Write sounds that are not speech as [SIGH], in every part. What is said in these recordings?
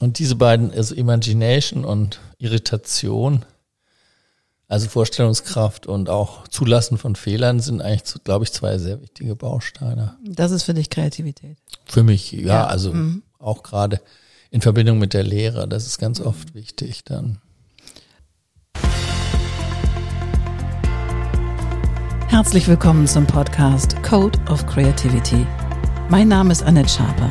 Und diese beiden, also Imagination und Irritation, also Vorstellungskraft und auch Zulassen von Fehlern sind eigentlich, glaube ich, zwei sehr wichtige Bausteine. Das ist für dich Kreativität. Für mich, ja, ja. also mhm. auch gerade in Verbindung mit der Lehre, das ist ganz oft wichtig dann. Herzlich willkommen zum Podcast Code of Creativity. Mein Name ist Annette Schaper.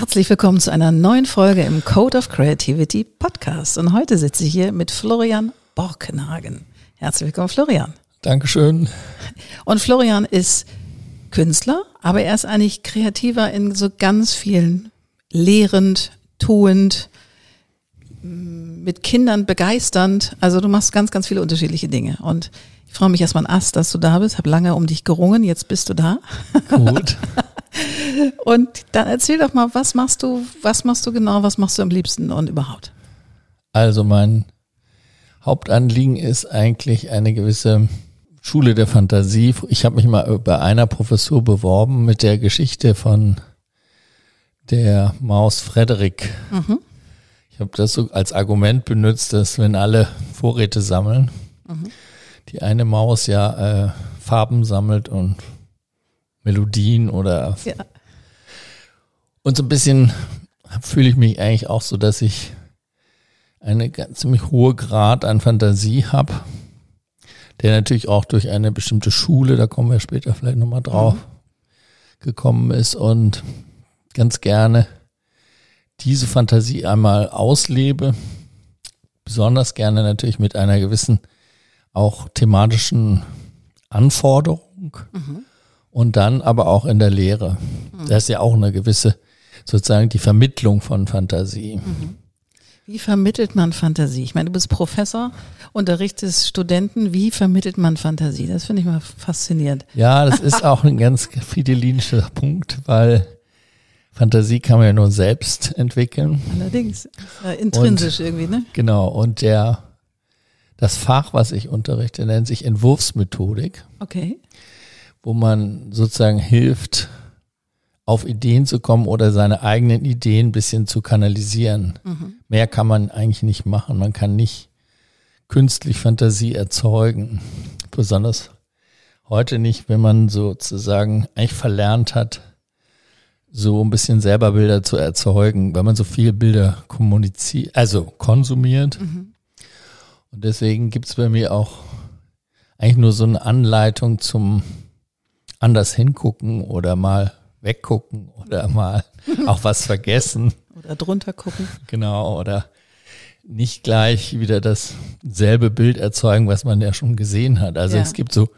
Herzlich willkommen zu einer neuen Folge im Code of Creativity Podcast. Und heute sitze ich hier mit Florian Borkenhagen. Herzlich willkommen, Florian. Dankeschön. Und Florian ist Künstler, aber er ist eigentlich kreativer in so ganz vielen lehrend, tuend, mit Kindern begeisternd. Also du machst ganz, ganz viele unterschiedliche Dinge. Und ich freue mich erstmal an Ast, dass du da bist. Habe lange um dich gerungen. Jetzt bist du da. Gut. [LAUGHS] Und dann erzähl doch mal, was machst du, was machst du genau, was machst du am liebsten und überhaupt? Also mein Hauptanliegen ist eigentlich eine gewisse Schule der Fantasie. Ich habe mich mal bei einer Professur beworben mit der Geschichte von der Maus Frederik. Mhm. Ich habe das so als Argument benutzt, dass wenn alle Vorräte sammeln, mhm. die eine Maus ja äh, Farben sammelt und Melodien oder ja. und so ein bisschen fühle ich mich eigentlich auch so, dass ich eine ganz ziemlich hohe Grad an Fantasie habe, der natürlich auch durch eine bestimmte Schule, da kommen wir später vielleicht nochmal drauf, mhm. gekommen ist und ganz gerne diese Fantasie einmal auslebe, besonders gerne natürlich mit einer gewissen auch thematischen Anforderung. Mhm und dann aber auch in der Lehre. Mhm. Das ist ja auch eine gewisse, sozusagen die Vermittlung von Fantasie. Mhm. Wie vermittelt man Fantasie? Ich meine, du bist Professor, unterrichtest Studenten. Wie vermittelt man Fantasie? Das finde ich mal faszinierend. Ja, das ist [LAUGHS] auch ein ganz fidelinischer Punkt, weil Fantasie kann man ja nur selbst entwickeln. Allerdings, ja intrinsisch und, irgendwie, ne? Genau. Und der, das Fach, was ich unterrichte, nennt sich Entwurfsmethodik. Okay wo man sozusagen hilft, auf Ideen zu kommen oder seine eigenen Ideen ein bisschen zu kanalisieren. Mhm. Mehr kann man eigentlich nicht machen. Man kann nicht künstlich Fantasie erzeugen. Besonders heute nicht, wenn man sozusagen eigentlich verlernt hat, so ein bisschen selber Bilder zu erzeugen, weil man so viel Bilder kommuniziert, also konsumiert. Mhm. Und deswegen gibt es bei mir auch eigentlich nur so eine Anleitung zum anders hingucken oder mal weggucken oder mal [LAUGHS] auch was vergessen. Oder drunter gucken. Genau, oder nicht gleich wieder dasselbe Bild erzeugen, was man ja schon gesehen hat. Also ja. es gibt so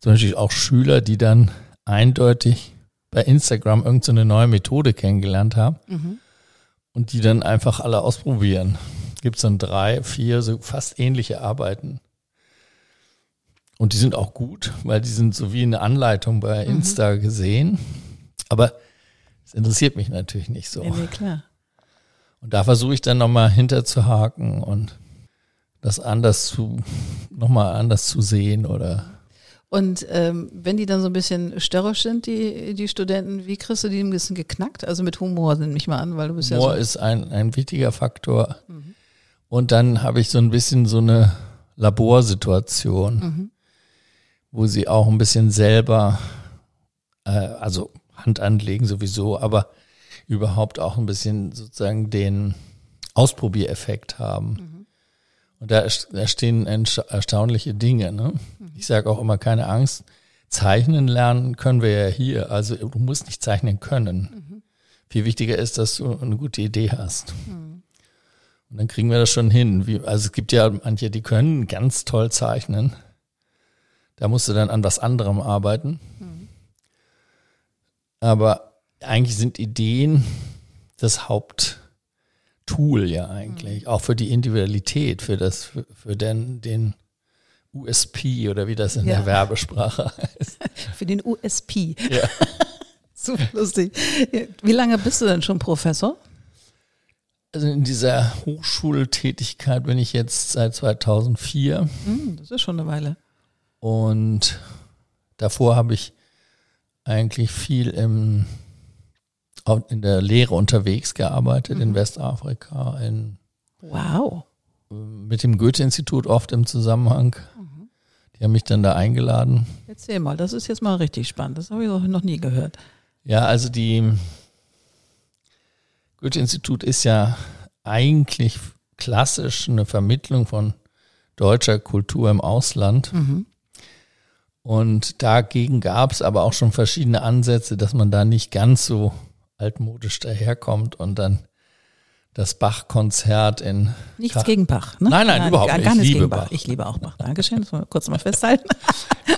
zum Beispiel auch Schüler, die dann eindeutig bei Instagram irgendeine so neue Methode kennengelernt haben mhm. und die dann einfach alle ausprobieren. Gibt es dann drei, vier so fast ähnliche Arbeiten und die sind auch gut, weil die sind so wie eine Anleitung bei mhm. Insta mhm. gesehen. Aber es interessiert mich natürlich nicht so. Ja, nee, klar. Und da versuche ich dann nochmal hinterzuhaken und das anders zu, nochmal anders zu sehen oder. Und ähm, wenn die dann so ein bisschen störrisch sind, die, die Studenten, wie kriegst du die ein bisschen geknackt? Also mit Humor nimm mich mal an, weil du bist Humor ja so ist ein, ein wichtiger Faktor. Mhm. Und dann habe ich so ein bisschen so eine Laborsituation. Mhm wo sie auch ein bisschen selber, äh, also Hand anlegen sowieso, aber überhaupt auch ein bisschen sozusagen den Ausprobiereffekt haben. Mhm. Und da, da stehen erstaunliche Dinge. Ne? Mhm. Ich sage auch immer, keine Angst, zeichnen lernen können wir ja hier. Also du musst nicht zeichnen können. Mhm. Viel wichtiger ist, dass du eine gute Idee hast. Mhm. Und dann kriegen wir das schon hin. Wie, also es gibt ja manche, die können ganz toll zeichnen. Da musst du dann an was anderem arbeiten. Mhm. Aber eigentlich sind Ideen das Haupttool Tool ja eigentlich, auch für die Individualität, für das, für, für den, den USP oder wie das in Ja. der Werbesprache [LAUGHS] heißt. Für den USP. Ja. [LAUGHS] Super lustig. Wie lange bist du denn schon Professor? Also in dieser Hochschultätigkeit bin ich jetzt seit 2004 Hm, das ist schon eine Weile. Und davor habe ich eigentlich viel im, in der Lehre unterwegs gearbeitet, in Westafrika, in Wow. mit dem Goethe-Institut oft im Zusammenhang. Die haben mich dann da eingeladen. Erzähl mal, das ist jetzt mal richtig spannend. Das habe ich noch nie gehört. Ja, also die Goethe-Institut ist ja eigentlich klassisch eine Vermittlung von deutscher Kultur im Ausland. Und dagegen gab es aber auch schon verschiedene Ansätze, dass man da nicht ganz so altmodisch daherkommt und dann das Bach-Konzert in Nichts Ka- gegen Bach, ne? Nein, nein, überhaupt gar, nicht. Gar Ich nichts liebe gegen Bach. Bach. Ich liebe auch Bach. Dankeschön. Das wollen wir kurz mal festhalten. [LAUGHS]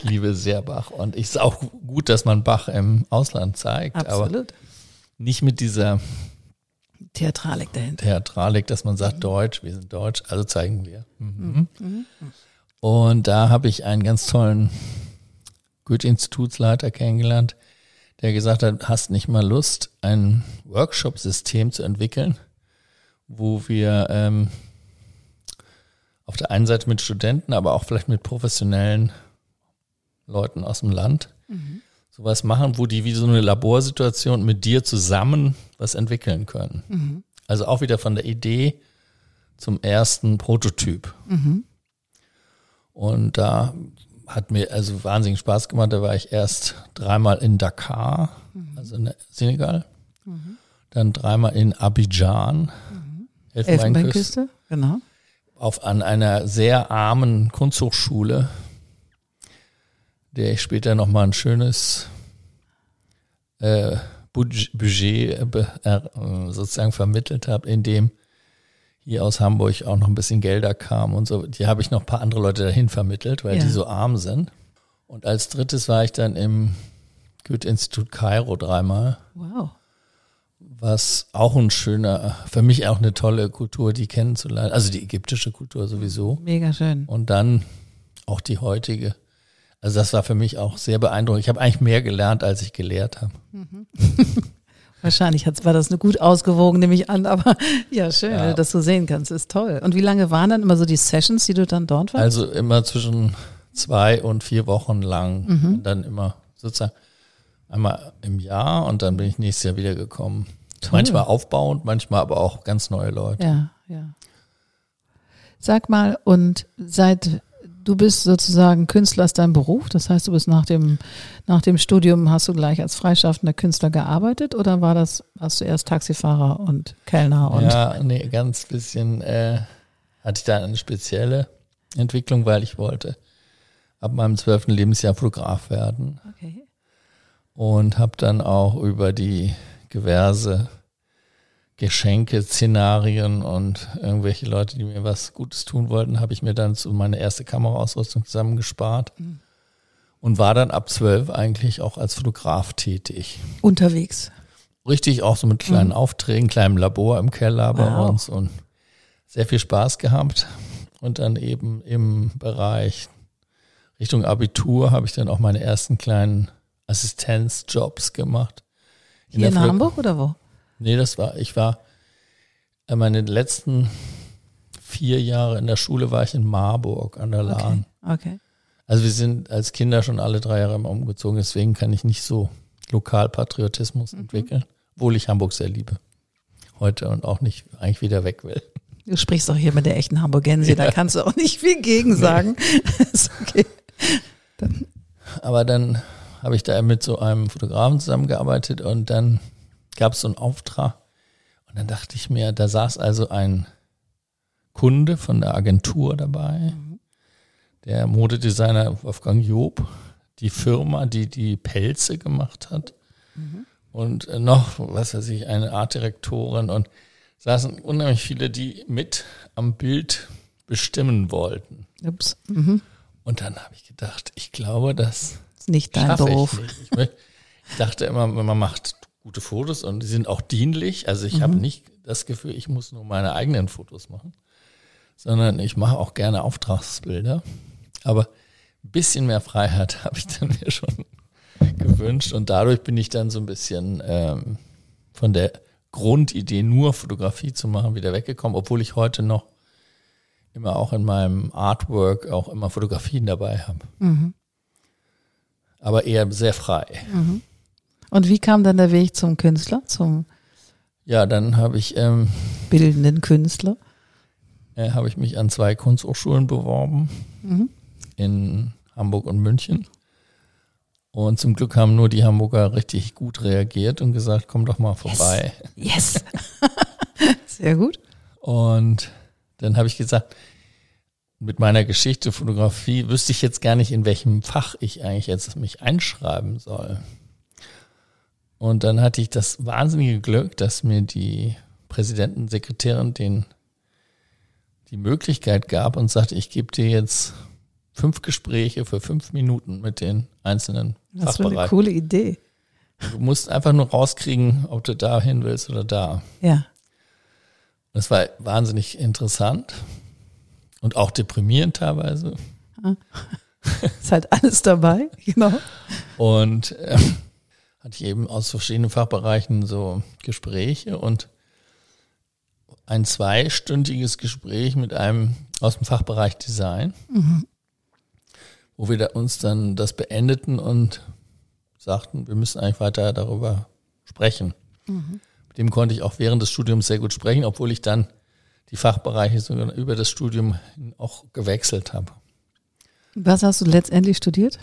Ich liebe sehr Bach. Und ich ist auch gut, dass man Bach im Ausland zeigt, aber Absolut. nicht mit dieser Theatralik dahinter. Theatralik, dass man sagt, Deutsch, wir sind Deutsch, also zeigen wir. Mhm. Und da habe ich einen ganz tollen Goethe-Institutsleiter kennengelernt, der gesagt hat, hast nicht mal Lust, ein Workshop-System zu entwickeln, wo wir ähm, auf der einen Seite mit Studenten, aber auch vielleicht mit professionellen Leuten aus dem Land sowas machen, wo die wie so eine Laborsituation mit dir zusammen was entwickeln können. Also auch wieder von der Idee zum ersten Prototyp. Und da hat mir also wahnsinnig Spaß gemacht. Da war ich erst dreimal in Dakar, also in Senegal, dann dreimal in Abidjan, Elfenbeinküste, Elfenbeinküste, genau. auf an einer sehr armen Kunsthochschule, der ich später nochmal ein schönes äh, Budg- Budget be- äh, sozusagen vermittelt habe, in dem hier aus Hamburg auch noch ein bisschen Gelder kam und so. Die habe ich noch ein paar andere Leute dahin vermittelt, weil Ja. die so arm sind. Und als drittes war ich dann im Goethe-Institut Kairo dreimal, Wow. was auch ein schöner, für mich auch eine tolle Kultur, die kennenzulernen. Also die ägyptische Kultur sowieso. Mega schön. Und dann auch die heutige. Also das war für mich auch sehr beeindruckend. Ich habe eigentlich mehr gelernt, als ich gelehrt habe. [LAUGHS] Wahrscheinlich war das eine gut ausgewogen, nehme ich an, aber [LAUGHS] ja, schön, Ja. wenn du sehen kannst, ist toll. Und wie lange waren dann immer so die Sessions, die du dann dort warst? Also immer zwischen zwei und vier Wochen lang. Mhm. Und dann immer sozusagen einmal im Jahr und dann bin ich nächstes Jahr wieder gekommen. Toll. Manchmal aufbauend, manchmal aber auch ganz neue Leute. Ja, ja. Sag mal, und seit du bist sozusagen Künstler ist dein Beruf, das heißt, du bist nach dem, nach dem Studium hast du gleich als freischaffender Künstler gearbeitet oder war das, warst du erst Taxifahrer und Kellner und Ja, nee, ganz bisschen äh, hatte ich da eine spezielle Entwicklung, weil ich wollte ab meinem zwölften Lebensjahr Fotograf werden. okay. und habe dann auch über die diverse Geschenke, Szenarien und irgendwelche Leute, die mir was Gutes tun wollten, habe ich mir dann so meine erste Kameraausrüstung zusammengespart und war dann ab zwölf eigentlich auch als Fotograf tätig. unterwegs. Richtig auch so mit kleinen Aufträgen, kleinem Labor im Keller bei Wow. uns und sehr viel Spaß gehabt. Und dann eben im Bereich Richtung Abitur habe ich dann auch meine ersten kleinen Assistenzjobs gemacht. Hier in der Flö- Hamburg oder wo? Nee, das war, ich war, äh, meine letzten vier Jahre in der Schule war ich in Marburg an der Lahn. Okay. Also wir sind als Kinder schon alle drei Jahre immer umgezogen, deswegen kann ich nicht so Lokalpatriotismus entwickeln, obwohl ich Hamburg sehr liebe. Heute und auch nicht eigentlich wieder weg will. Du sprichst doch hier mit der echten Hamburgensie, da kannst du auch nicht viel gegen sagen. [LAUGHS] ist okay. Aber dann habe ich da mit so einem Fotografen zusammengearbeitet und dann gab es so einen Auftrag. Und dann dachte ich mir, da saß also ein Kunde von der Agentur dabei, der Modedesigner Wolfgang Job, die Firma, die die Pelze gemacht hat und äh, noch, was weiß ich, eine Artdirektorin und saßen unheimlich viele, die mit am Bild bestimmen wollten. Ups. Mhm. Und dann habe ich gedacht, ich glaube, das Ist nicht dein Beruf. ich nicht. Ich, dachte immer, wenn man macht gute Fotos und die sind auch dienlich. Also ich mhm. habe nicht das Gefühl, ich muss nur meine eigenen Fotos machen, sondern ich mache auch gerne Auftragsbilder. Aber ein bisschen mehr Freiheit [LAUGHS] habe ich dann mir schon gewünscht und dadurch bin ich dann so ein bisschen ähm, von der Grundidee, nur Fotografie zu machen, wieder weggekommen, obwohl ich heute noch immer auch in meinem Artwork auch immer Fotografien dabei habe. Mhm. Aber eher sehr frei. Mhm. Und wie kam dann der Weg zum Künstler, zum ja, dann habe ich ähm, bildenden Künstler. Äh, habe ich mich an zwei Kunsthochschulen beworben mhm. in Hamburg und München. Und zum Glück haben nur die Hamburger richtig gut reagiert und gesagt, komm doch mal vorbei. Yes. yes. [LAUGHS] Sehr gut. Und dann habe ich gesagt, mit meiner Geschichte Fotografie wüsste ich jetzt gar nicht, in welchem Fach ich eigentlich jetzt mich einschreiben soll. Und dann hatte ich das wahnsinnige Glück, dass mir die Präsidentensekretärin den die Möglichkeit gab und sagte, ich gebe dir jetzt fünf Gespräche für fünf Minuten mit den einzelnen das Fachbereichen. Das war eine coole Idee. Du musst einfach nur rauskriegen, ob du da hin willst oder da. Ja. Das war wahnsinnig interessant und auch deprimierend teilweise. Ah. [LAUGHS] Ist halt alles dabei, [LAUGHS] genau. Und ähm, hatte ich eben aus verschiedenen Fachbereichen so Gespräche und ein zweistündiges Gespräch mit einem aus dem Fachbereich Design, mhm. wo wir da uns dann das beendeten und sagten, wir müssen eigentlich weiter darüber sprechen. Mhm. Mit dem konnte ich auch während des Studiums sehr gut sprechen, obwohl ich dann die Fachbereiche sogar über das Studium auch gewechselt habe. Was hast du letztendlich studiert?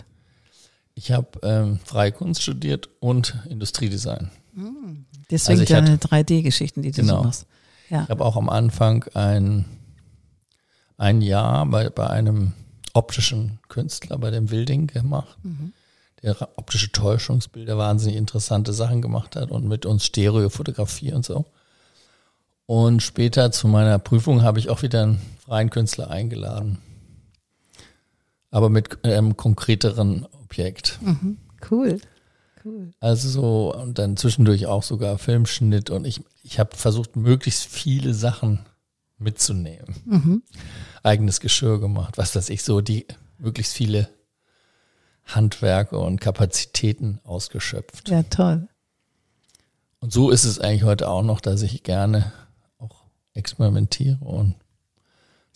Ich habe ähm, Freie Kunst studiert und Industriedesign. Hm. Deswegen also deine 3D-Geschichten, die du genau. so machst. Ja. Ich habe auch am Anfang ein, ein Jahr bei, bei einem optischen Künstler, bei dem Wilding gemacht, mhm. der optische Täuschungsbilder, wahnsinnig interessante Sachen gemacht hat und mit uns Stereofotografie und so. Und später zu meiner Prüfung habe ich auch wieder einen freien Künstler eingeladen. Aber mit einem konkreteren Objekt. Mhm. Cool. Cool. Also so, und dann zwischendurch auch sogar Filmschnitt und ich, ich habe versucht, möglichst viele Sachen mitzunehmen. Mhm. Eigenes Geschirr gemacht, was weiß ich, so die möglichst viele Handwerke und Kapazitäten ausgeschöpft. Ja, toll. Und so ist es eigentlich heute auch noch, dass ich gerne auch experimentiere und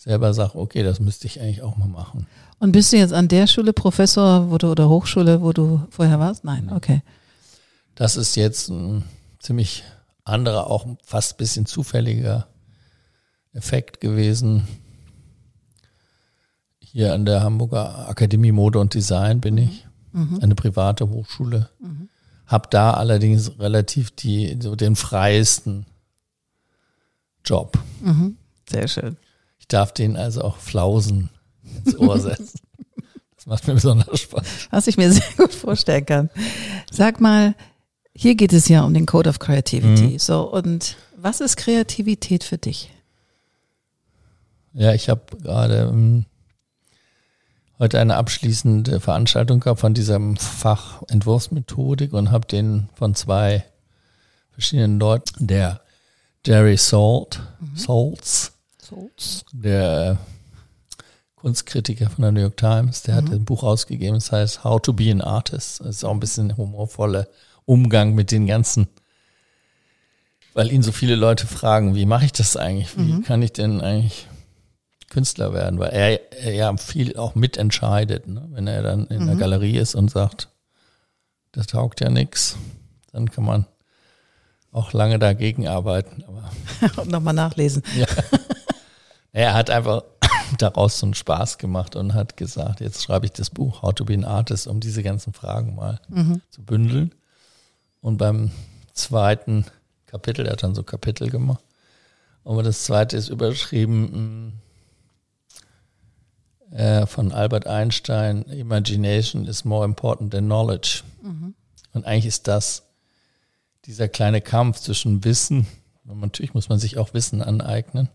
selber sage, okay, das müsste ich eigentlich auch mal machen. Und bist du jetzt an der Schule Professor wo du, oder Hochschule, wo du vorher warst? Nein, okay. Das ist jetzt ein ziemlich anderer, auch fast ein bisschen zufälliger Effekt gewesen. Hier an der Hamburger Akademie Mode und Design bin ich, mhm. eine private Hochschule. Mhm. Hab da allerdings relativ die, so den freiesten Job. Mhm. Sehr schön. Ich darf den also auch flausen ins Ohr setzen. Das macht mir besonders Spaß. Was ich mir sehr gut vorstellen kann. Sag mal, hier geht es ja um den Code of Creativity. Mhm. So, und was ist Kreativität für dich? Ja, ich habe gerade ähm, heute eine abschließende Veranstaltung gehabt von diesem Fach Entwurfsmethodik und habe den von zwei verschiedenen Leuten, der Jerry Salt, mhm. Salts, Salts, der Kunstkritiker von der New York Times, der mhm. hat ein Buch rausgegeben, das heißt How to be an Artist. Das ist auch ein bisschen humorvoller Umgang mit den ganzen, weil ihn so viele Leute fragen, wie mache ich das eigentlich? Wie mhm. kann ich denn eigentlich Künstler werden? Weil er, er ja viel auch mitentscheidet, ne? wenn er dann in mhm. der Galerie ist und sagt, das taugt ja nichts, dann kann man auch lange dagegen arbeiten. Aber [LAUGHS] und nochmal nachlesen. Ja. [LAUGHS] Er hat einfach [LAUGHS] daraus so einen Spaß gemacht und hat gesagt, jetzt schreibe ich das Buch How to be an Artist, um diese ganzen Fragen mal mhm. zu bündeln. Und beim zweiten Kapitel, er hat dann so Kapitel gemacht, aber das zweite ist überschrieben mm, äh, von Albert Einstein, Imagination is more important than knowledge. Mhm. Und eigentlich ist das dieser kleine Kampf zwischen Wissen, und natürlich muss man sich auch Wissen aneignen,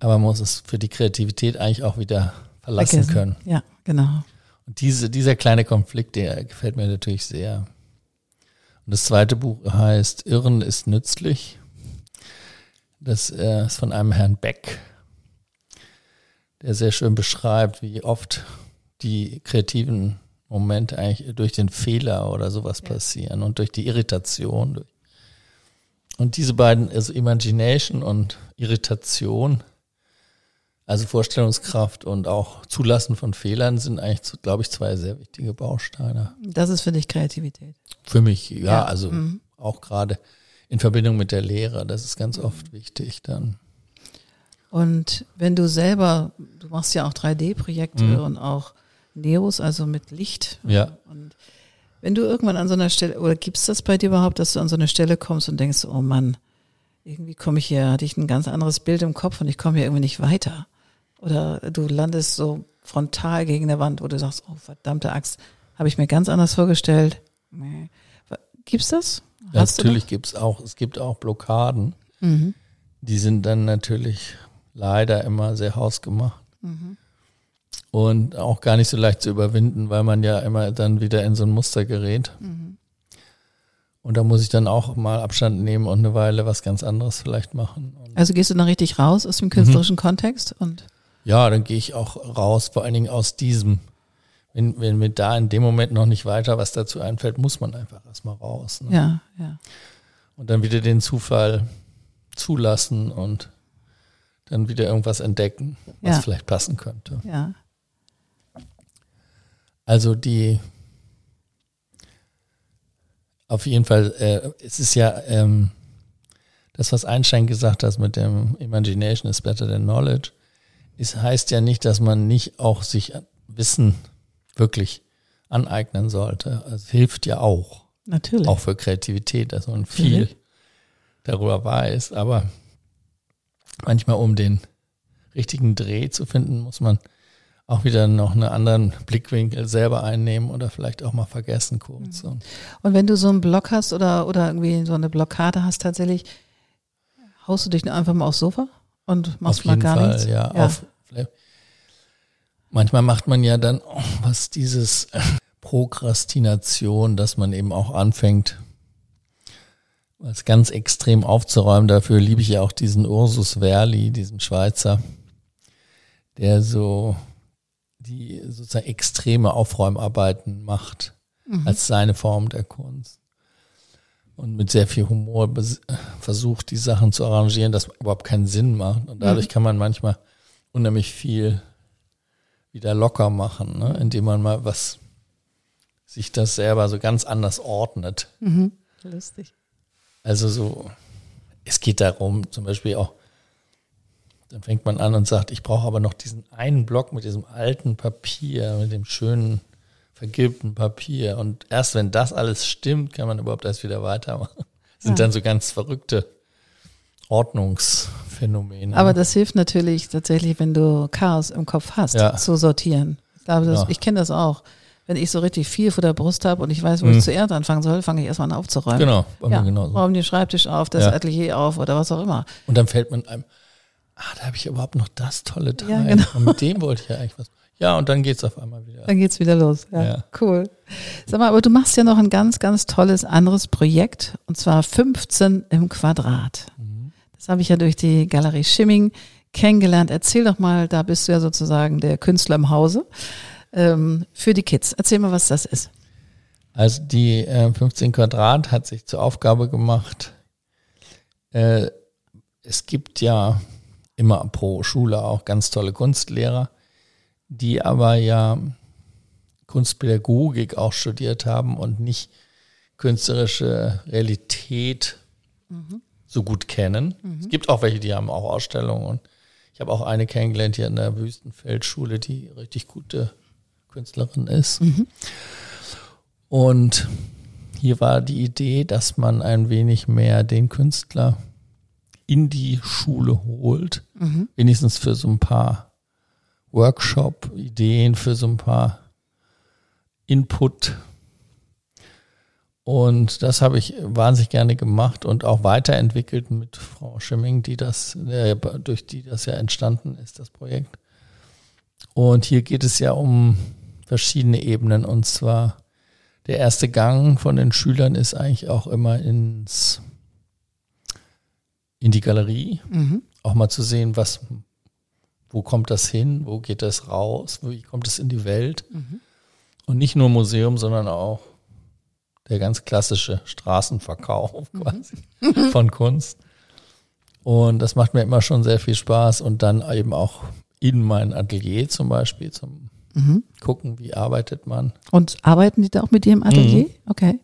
aber man muss es für die Kreativität eigentlich auch wieder verlassen Vergessen. können. Ja, genau. Und diese, dieser kleine Konflikt, der gefällt mir natürlich sehr. Und das zweite Buch heißt Irren ist nützlich. Das äh, ist von einem Herrn Beck, der sehr schön beschreibt, wie oft die kreativen Momente eigentlich durch den Fehler oder sowas ja. passieren und durch die Irritation. Und diese beiden, also Imagination und Irritation, also Vorstellungskraft und auch Zulassen von Fehlern sind eigentlich, glaube ich, zwei sehr wichtige Bausteine. Das ist für dich Kreativität. Für mich, ja, ja. also mhm. auch gerade in Verbindung mit der Lehre, das ist ganz oft wichtig dann. Und wenn du selber, du machst ja auch 3D-Projekte mhm. und auch Neos, also mit Licht. Ja. Und wenn du irgendwann an so einer Stelle, oder gibt es das bei dir überhaupt, dass du an so eine Stelle kommst und denkst, oh Mann, irgendwie komme ich hier, hatte ich ein ganz anderes Bild im Kopf und ich komme hier irgendwie nicht weiter. Oder du landest so frontal gegen der Wand, wo du sagst, oh verdammte Axt, habe ich mir ganz anders vorgestellt. Nee. Gibt's das? Ja, natürlich gibt's auch, es gibt auch Blockaden. Mhm. Die sind dann natürlich leider immer sehr hausgemacht. Mhm. Und auch gar nicht so leicht zu überwinden, weil man ja immer dann wieder in so ein Muster gerät. Mhm. Und da muss ich dann auch mal Abstand nehmen und eine Weile was ganz anderes vielleicht machen. Also gehst du dann richtig raus aus dem künstlerischen mhm. Kontext und ja, dann gehe ich auch raus, vor allen Dingen aus diesem. Wenn, wenn mir da in dem Moment noch nicht weiter was dazu einfällt, muss man einfach erstmal raus. Ne? Ja, ja. Und dann wieder den Zufall zulassen und dann wieder irgendwas entdecken, was ja. vielleicht passen könnte. Ja. Also die auf jeden Fall, äh, es ist ja ähm, das, was Einstein gesagt hat mit dem Imagination is better than knowledge es heißt ja nicht, dass man nicht auch sich Wissen wirklich aneignen sollte. Es hilft ja auch. Natürlich. Auch für Kreativität, dass man viel mhm. darüber weiß. Aber manchmal, um den richtigen Dreh zu finden, muss man auch wieder noch einen anderen Blickwinkel selber einnehmen oder vielleicht auch mal vergessen kurz. Mhm. Und wenn du so einen Block hast oder, oder irgendwie so eine Blockade hast tatsächlich, haust du dich einfach mal aufs Sofa? Und machst mal gar Fall, nichts. Ja, ja. Auf, manchmal macht man ja dann oh, was dieses [LAUGHS] Prokrastination, dass man eben auch anfängt, was ganz extrem aufzuräumen. Dafür liebe ich ja auch diesen Ursus Verli, diesen Schweizer, der so die sozusagen extreme Aufräumarbeiten macht mhm. als seine Form der Kunst und mit sehr viel Humor versucht, die Sachen zu arrangieren, das überhaupt keinen Sinn macht. Und dadurch mhm. kann man manchmal unheimlich viel wieder locker machen, ne? indem man mal was sich das selber so ganz anders ordnet. Mhm. Lustig. Also so, es geht darum, zum Beispiel auch, dann fängt man an und sagt, ich brauche aber noch diesen einen Block mit diesem alten Papier, mit dem schönen vergilbten Papier. Und erst wenn das alles stimmt, kann man überhaupt erst wieder weitermachen. Das sind ja. dann so ganz verrückte Ordnungsphänomene. Aber das hilft natürlich tatsächlich, wenn du Chaos im Kopf hast, ja. zu sortieren. Ich glaube, das, ja. ich kenne das auch. Wenn ich so richtig viel vor der Brust habe und ich weiß, wo mhm. ich zuerst anfangen soll, fange ich erstmal an aufzuräumen. Genau, bei ja, mir genauso. Räume den Schreibtisch auf, das Atelier auf oder was auch immer. Und dann fällt man einem, ah, da habe ich überhaupt noch das tolle Teil. Ja, genau. Und mit dem wollte ich ja eigentlich was ja, und dann geht's auf einmal wieder. Dann geht's wieder los. Ja, ja, cool. Sag mal, aber du machst ja noch ein ganz, ganz tolles anderes Projekt und zwar 15 im Quadrat. Mhm. Das habe ich ja durch die Galerie Schimming kennengelernt. Erzähl doch mal, da bist du ja sozusagen der Künstler im Hause ähm, für die Kids. Erzähl mal, was das ist. Also die äh, 15 Quadrat hat sich zur Aufgabe gemacht. Äh, es gibt ja immer pro Schule auch ganz tolle Kunstlehrer die aber ja Kunstpädagogik auch studiert haben und nicht künstlerische Realität mhm. so gut kennen. Mhm. Es gibt auch welche, die haben auch Ausstellungen und ich habe auch eine kennengelernt hier in der Wüstenfeldschule, die richtig gute Künstlerin ist. Mhm. Und hier war die Idee, dass man ein wenig mehr den Künstler in die Schule holt, mhm. wenigstens für so ein paar Workshop-Ideen für so ein paar Input. Und das habe ich wahnsinnig gerne gemacht und auch weiterentwickelt mit Frau Schimming, die das, äh, durch die das ja entstanden ist, das Projekt. Und hier geht es ja um verschiedene Ebenen und zwar der erste Gang von den Schülern ist eigentlich auch immer ins in die Galerie, Mhm. auch mal zu sehen, was, wo kommt das hin, wo geht das raus, wie kommt es in die Welt. Mhm. Und nicht nur Museum, sondern auch der ganz klassische Straßenverkauf quasi von Kunst. Und das macht mir immer schon sehr viel Spaß. Und dann eben auch in mein Atelier zum Beispiel zum Mhm. Gucken, wie arbeitet man. Und arbeiten die da auch mit dir im Atelier? Mhm. Okay.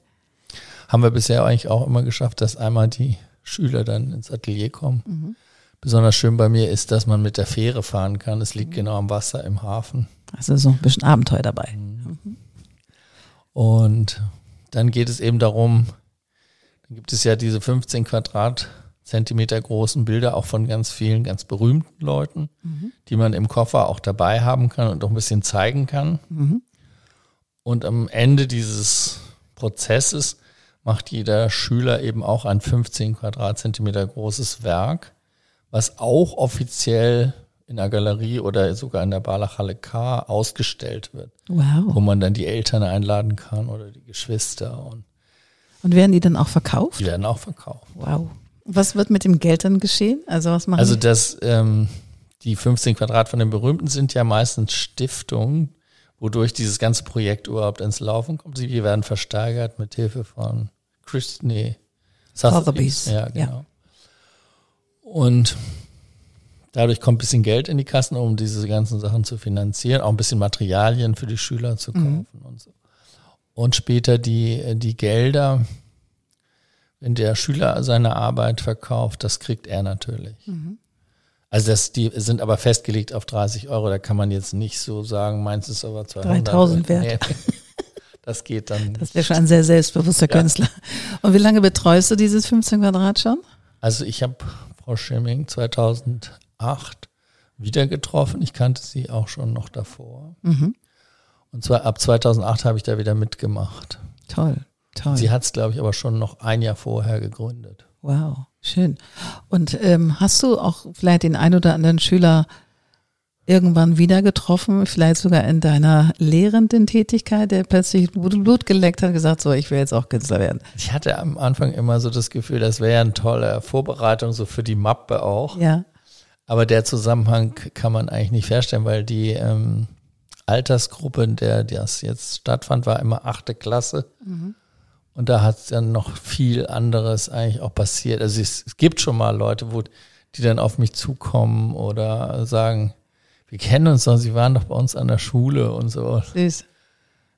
Haben wir bisher eigentlich auch immer geschafft, dass einmal die Schüler dann ins Atelier kommen. Mhm. Besonders schön bei mir ist, dass man mit der Fähre fahren kann. Es liegt genau am Wasser im Hafen. Also so ein bisschen Abenteuer dabei. Und dann geht es eben darum, dann gibt es ja diese 15 Quadratzentimeter großen Bilder auch von ganz vielen ganz berühmten Leuten, die man im Koffer auch dabei haben kann und auch ein bisschen zeigen kann. Mhm. Und am Ende dieses Prozesses macht jeder Schüler eben auch ein 15 Quadratzentimeter großes Werk, was auch offiziell in der Galerie oder sogar in der Barlachhalle K ausgestellt wird, wo Wow. man dann die Eltern einladen kann oder die Geschwister und Und werden die dann auch verkauft? die werden auch verkauft. Wow. Was wird mit dem Geld dann geschehen? Also was machen Also das, ähm, die 15 Quadrat von den Berühmten sind ja meistens Stiftungen, wodurch dieses ganze Projekt überhaupt ins Laufen kommt. Sie werden versteigert mit Hilfe von Chris, nee, Sotheby's, Ja, ja. Und dadurch kommt ein bisschen Geld in die Kassen, um diese ganzen Sachen zu finanzieren, auch ein bisschen Materialien für die Schüler zu kaufen und so. Und später die, die Gelder, wenn der Schüler seine Arbeit verkauft, das kriegt er natürlich. Also das, die sind aber festgelegt auf 30 Euro, da kann man jetzt nicht so sagen, meins ist aber 200. 3000 wert. Nee. [LAUGHS] Das geht dann. Das wäre schon ein sehr selbstbewusster Ja. Künstler. Und wie lange betreust du dieses 15 Quadrat schon? Also ich habe Frau Schimming 2008 wieder getroffen. Ich kannte sie auch schon noch davor. Mhm. Und zwar ab 2008 habe ich da wieder mitgemacht. Toll, toll. Sie hat es, glaube ich, aber schon noch ein Jahr vorher gegründet. Wow, schön. Und ähm, hast du auch vielleicht den ein oder anderen Schüler irgendwann wieder getroffen, vielleicht sogar in deiner lehrenden Tätigkeit, der plötzlich Blut geleckt hat und gesagt, so, ich will jetzt auch Künstler werden. Ich hatte am Anfang immer so das Gefühl, das wäre eine tolle Vorbereitung, so für die Mappe auch. Ja, Aber der Zusammenhang kann man eigentlich nicht feststellen, weil die ähm, Altersgruppe, in der das jetzt stattfand, war immer achte Klasse. Und da hat dann noch viel anderes eigentlich auch passiert. Also es, es gibt schon mal Leute, wo die dann auf mich zukommen oder sagen, wir kennen uns doch, sie waren doch bei uns an der Schule und so. süß.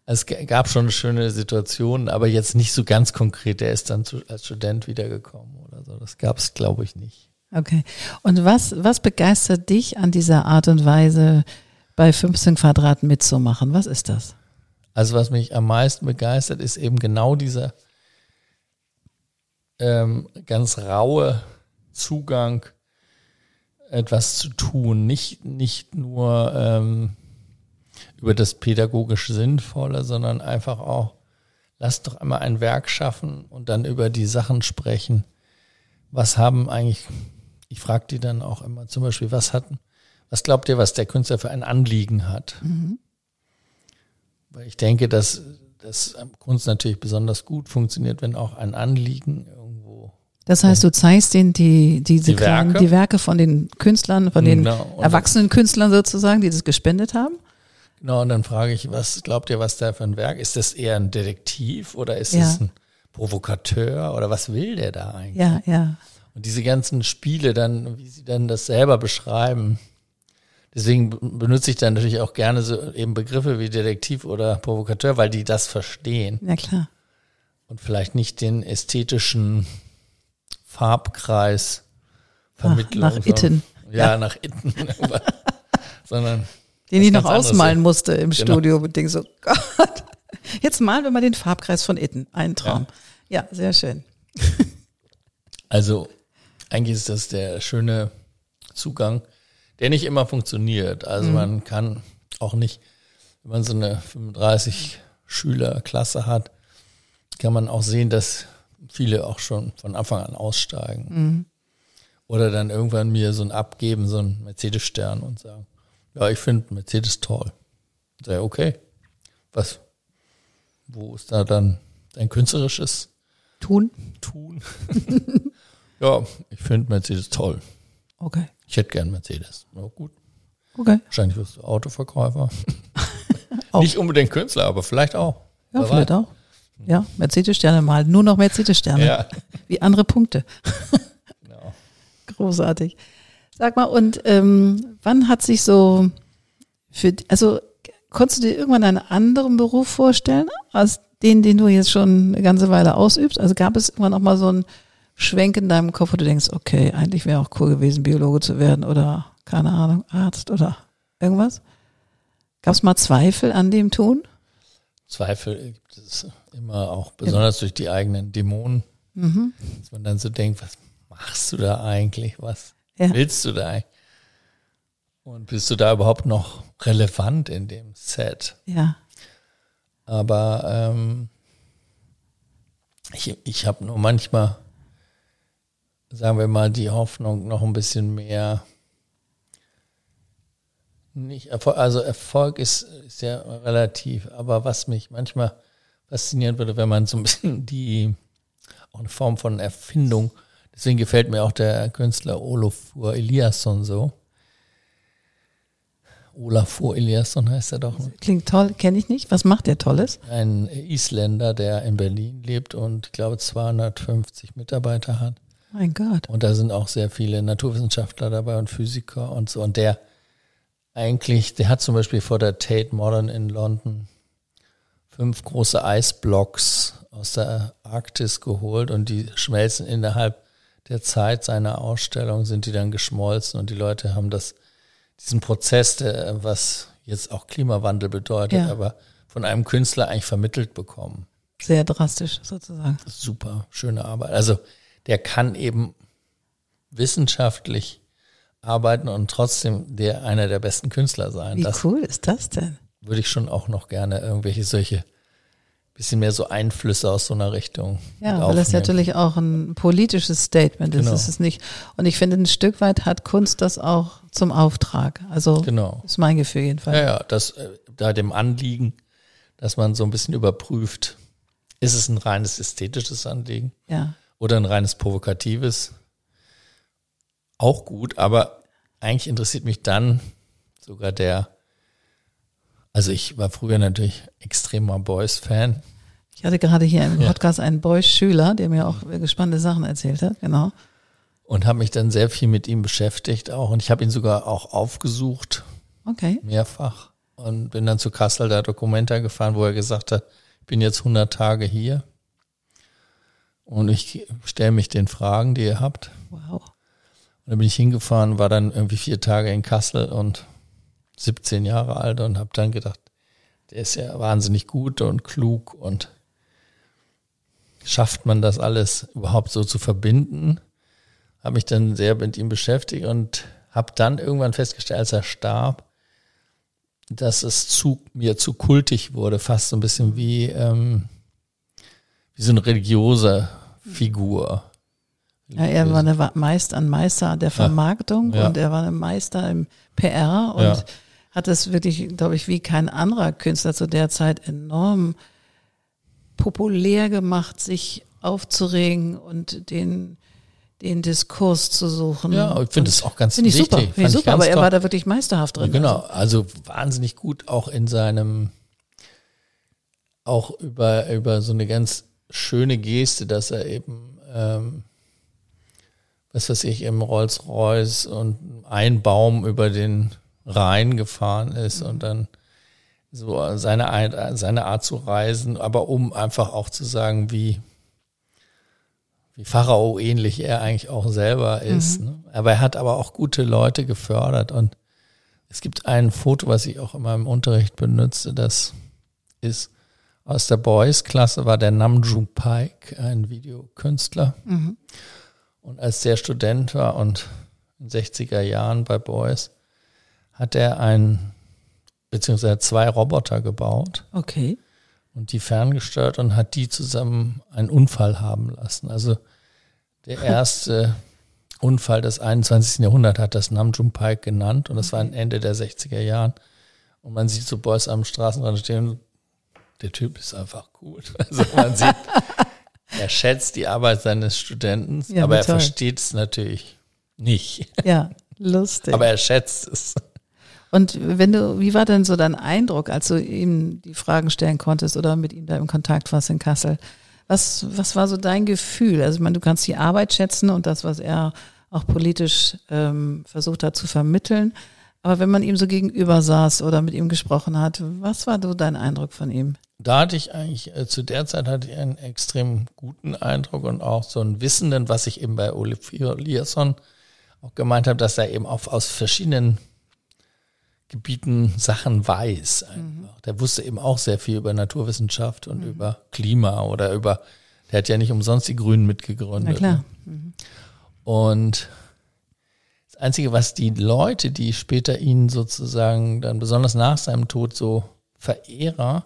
Es gab schon schöne Situationen, aber jetzt nicht so ganz konkret. Der ist dann zu, als Student wiedergekommen oder so. Das gab es, glaube ich, nicht. Okay. Und was, was begeistert dich an dieser Art und Weise, bei 15 Quadrat mitzumachen? Was ist das? Also was mich am meisten begeistert, ist eben genau dieser ähm, ganz raue Zugang, etwas zu tun. Nicht, nicht nur ähm, über das pädagogisch Sinnvolle, sondern einfach auch, lass doch einmal ein Werk schaffen und dann über die Sachen sprechen. Was haben eigentlich, ich frage die dann auch immer zum Beispiel, was hat, was glaubt ihr, was der Künstler für ein Anliegen hat? Weil ich denke, dass, dass Kunst natürlich besonders gut funktioniert, wenn auch ein Anliegen. Das heißt, du zeigst denen die, diese Die kleinen, Werke? die Werke von den Künstlern, von den Genau. Erwachsenen Künstlern sozusagen, die das gespendet haben? Genau, und dann frage ich, was glaubt ihr, was der für ein Werk? Ist das eher ein Detektiv oder ist Ja. es ein Provokateur oder was will der da eigentlich? Ja, ja. Und diese ganzen Spiele dann, wie sie dann das selber beschreiben. Deswegen benutze ich dann natürlich auch gerne so eben Begriffe wie Detektiv oder Provokateur, weil die das verstehen Ja, klar. und vielleicht nicht den ästhetischen Farbkreis Nach, Vermittlung. nach so- Itten, Ja, nach Itten. [LAUGHS] sondern den ich noch ausmalen musste im Genau. Studio und denk so, [LAUGHS] Gott, jetzt malen wir mal den Farbkreis von Itten. Ein Traum. Ja, sehr schön. Also eigentlich ist das der schöne Zugang, der nicht immer funktioniert. Also man kann auch nicht, wenn man so eine 35 Schülerklasse hat, kann man auch sehen, dass viele auch schon von Anfang an aussteigen. Oder dann irgendwann mir so ein Abgeben, so ein Mercedes-Stern und sagen, ja, ich finde Mercedes toll. Sei okay. Was? wo ist da dann dein künstlerisches Tun? Tun? [LAUGHS] ja, ich finde Mercedes toll. Okay. Ich hätte gern Mercedes. Ja, gut. Okay. Wahrscheinlich wirst du Autoverkäufer. [LAUGHS] Nicht unbedingt Künstler, aber vielleicht auch. Ja, Wer vielleicht weiß. auch. Ja, Mercedes-Sterne mal. Nur noch Mercedes-Sterne. Ja. Wie andere Punkte. Genau. [LAUGHS] Großartig. Sag mal, und ähm, wann hat sich so für, also konntest du dir irgendwann einen anderen Beruf vorstellen, als den, den du jetzt schon eine ganze Weile ausübst? Also gab es irgendwann auch mal so einen Schwenk in deinem Kopf, wo du denkst, okay, eigentlich wäre auch cool gewesen, Biologe zu werden oder, keine Ahnung, Arzt oder irgendwas? Gab es mal Zweifel an dem Tun? Zweifel gibt es immer auch, besonders durch die eigenen Dämonen, Mhm. dass man dann so denkt, was machst du da eigentlich? Was Ja. willst du da eigentlich? Und bist du da überhaupt noch relevant in dem Set? Ja. Aber ähm, ich, ich habe nur manchmal, sagen wir mal, die Hoffnung, noch ein bisschen mehr. Nicht Erfolg, also Erfolg ist, ist ja relativ, aber was mich manchmal faszinieren würde, wenn man so ein bisschen die, auch eine Form von Erfindung, deswegen gefällt mir auch der Künstler Olafur Eliasson so. Olafur Eliasson heißt er doch. Klingt toll, kenne ich nicht. Was macht der Tolles? ein Isländer, der in Berlin lebt und ich glaube 250 Mitarbeiter hat. Mein Gott. Und da sind auch sehr viele Naturwissenschaftler dabei und Physiker und so. Und der eigentlich, der hat zum Beispiel vor der Tate Modern in London fünf große Eisblocks aus der Arktis geholt und die schmelzen innerhalb der Zeit seiner Ausstellung, sind die dann geschmolzen und die Leute haben das, diesen Prozess, der, was jetzt auch Klimawandel bedeutet, Ja. aber von einem Künstler eigentlich vermittelt bekommen. Sehr drastisch sozusagen. Super, schöne Arbeit. Also der kann eben wissenschaftlich arbeiten und trotzdem der einer der besten Künstler sein. Wie Das cool ist das denn? Würde ich schon auch noch gerne irgendwelche solche bisschen mehr so Einflüsse aus so einer Richtung. Ja, weil das natürlich auch ein politisches Statement ist. Genau. Das ist nicht. Und ich finde, ein Stück weit hat Kunst das auch zum Auftrag. Also Genau. ist mein Gefühl jedenfalls. Ja, ja, das äh, da dem Anliegen, dass man so ein bisschen überprüft, ist es ein reines ästhetisches Anliegen Ja. oder ein reines provokatives? Auch gut, aber eigentlich interessiert mich dann sogar der, also ich war früher natürlich extremer Boys-Fan. Ich hatte gerade hier im Ja. Podcast einen Boy-Schüler, der mir auch spannende Sachen erzählt hat. Genau. und habe mich dann sehr viel mit ihm beschäftigt auch und ich habe ihn sogar auch aufgesucht Okay. mehrfach und bin dann zu Kassel der Dokumenta gefahren, wo er gesagt hat, ich bin jetzt 100 Tage hier und ich stelle mich den Fragen, die ihr habt. Wow. Und dann bin ich hingefahren, war dann irgendwie vier Tage in Kassel und 17 Jahre alt und habe dann gedacht, der ist ja wahnsinnig gut und klug und schafft man das alles überhaupt so zu verbinden? Habe mich dann sehr mit ihm beschäftigt und habe dann irgendwann festgestellt, als er starb, dass es zu mir zu kultig wurde, fast so ein bisschen wie, ähm, wie so eine religiöse Figur. Ja, er war eine Meister, ein Meister der Vermarktung Ja. und er war ein Meister im PR und. Hat es wirklich, glaube ich, wie kein anderer Künstler zu der Zeit enorm populär gemacht, sich aufzuregen und den, den Diskurs zu suchen. Ja, ich finde es auch ganz Finde ich wichtig. super, finde ich super, aber er war da wirklich meisterhaft drin. Genau, also wahnsinnig gut auch in seinem, auch über, über so eine ganz schöne Geste, dass er eben, ähm, was weiß ich, im Rolls-Royce und ein Baum über den Rhein gefahren ist und dann so seine, Art- seine Art zu reisen, aber um einfach auch zu sagen, wie, wie Pharao ähnlich er eigentlich auch selber ist. Ne? Aber er hat aber auch gute Leute gefördert und es gibt ein Foto, was ich auch in meinem Unterricht benutze, das ist aus der Boys-Klasse, war der Namjoon Paik, ein Videokünstler. Und als der Student war und in den 60er Jahren bei Boys, hat er ein, beziehungsweise zwei Roboter gebaut Okay. und die ferngesteuert und hat die zusammen einen Unfall haben lassen. Also der [LAUGHS] erste Unfall des 21. Jahrhunderts hat das Namjoon Pike genannt und das war ein Ende der 60er Jahren. Und man sieht so Boys am Straßenrand stehen, der Typ ist einfach gut. [LAUGHS] Also man sieht, [LAUGHS] er schätzt die Arbeit seines Studenten, Ja, aber er toll. versteht es natürlich nicht. Ja, lustig. Aber er schätzt es. Und wenn du, wie war denn so dein Eindruck, als du ihm die Fragen stellen konntest oder mit ihm da im Kontakt warst in Kassel? Was, was war so dein Gefühl? Also ich meine, du kannst die Arbeit schätzen und das, was er auch politisch ähm, versucht hat zu vermitteln. Aber wenn man ihm so gegenüber saß oder mit ihm gesprochen hat, was war so dein Eindruck von ihm? Da hatte ich eigentlich, äh, zu der Zeit hatte ich einen extrem guten Eindruck und auch so einen Wissenden, was ich eben bei Olivier Eliasson auch gemeint habe, dass er eben auch aus verschiedenen Gebieten Sachen weiß. Einfach. Der wusste eben auch sehr viel über Naturwissenschaft und über Klima oder über, der hat ja nicht umsonst die Grünen mitgegründet. Na klar. Und das Einzige, was die Leute, die später ihn sozusagen dann besonders nach seinem Tod so Verehrer,